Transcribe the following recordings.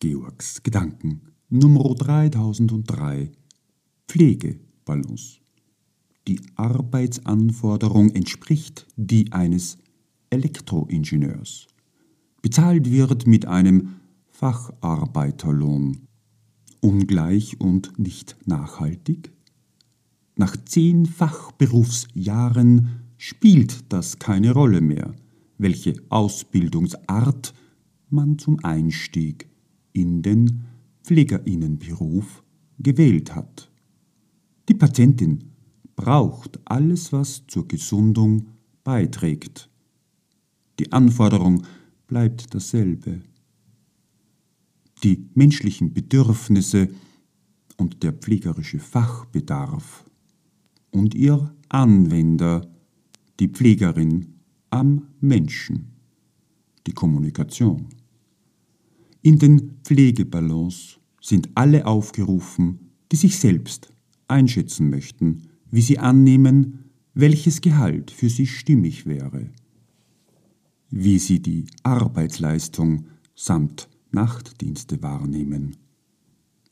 Georgs Gedanken Nummer 3003 Pflegebalance. Die Arbeitsanforderung entspricht die eines Elektroingenieurs. Bezahlt wird mit einem Facharbeiterlohn. Ungleich und nicht nachhaltig? Nach zehn Fachberufsjahren spielt das keine Rolle mehr, welche Ausbildungsart man zum Einstieg in den Pflegerinnenberuf gewählt hat. Die Patientin braucht alles, was zur Gesundung beiträgt. Die Anforderung bleibt dasselbe. Die menschlichen Bedürfnisse und der pflegerische Fachbedarf und ihr Anwender, die Pflegerin am Menschen, die Kommunikation. In den Pflegebalance sind alle aufgerufen, die sich selbst einschätzen möchten, wie sie annehmen, welches Gehalt für sie stimmig wäre, wie sie die Arbeitsleistung samt Nachtdienste wahrnehmen,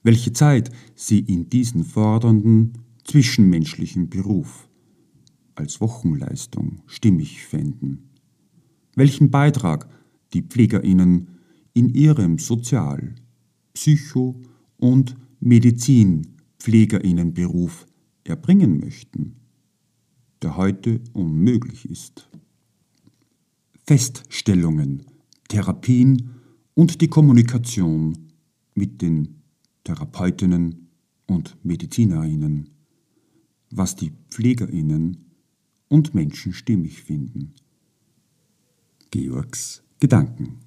welche Zeit sie in diesen fordernden zwischenmenschlichen Beruf als Wochenleistung stimmig fänden, welchen Beitrag die Pflegerinnen in ihrem Sozial-, Psycho- und Medizinpflegerinnenberuf erbringen möchten, der heute unmöglich ist. Feststellungen, Therapien und die Kommunikation mit den Therapeutinnen und Medizinerinnen, was die Pflegerinnen und Menschen stimmig finden. Georgs Gedanken